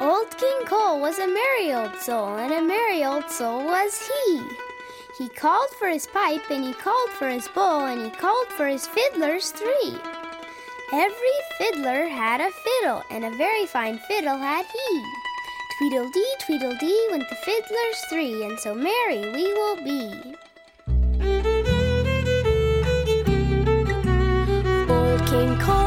Old King Cole was a merry old soul, and a merry old soul was he. He called for his pipe, and he called for his bowl, and he called for his fiddlers three. Every fiddler had a fiddle, and a very fine fiddle had he. Tweedledee, tweedledee, went the fiddlers three, and so merry we will be. Old King Cole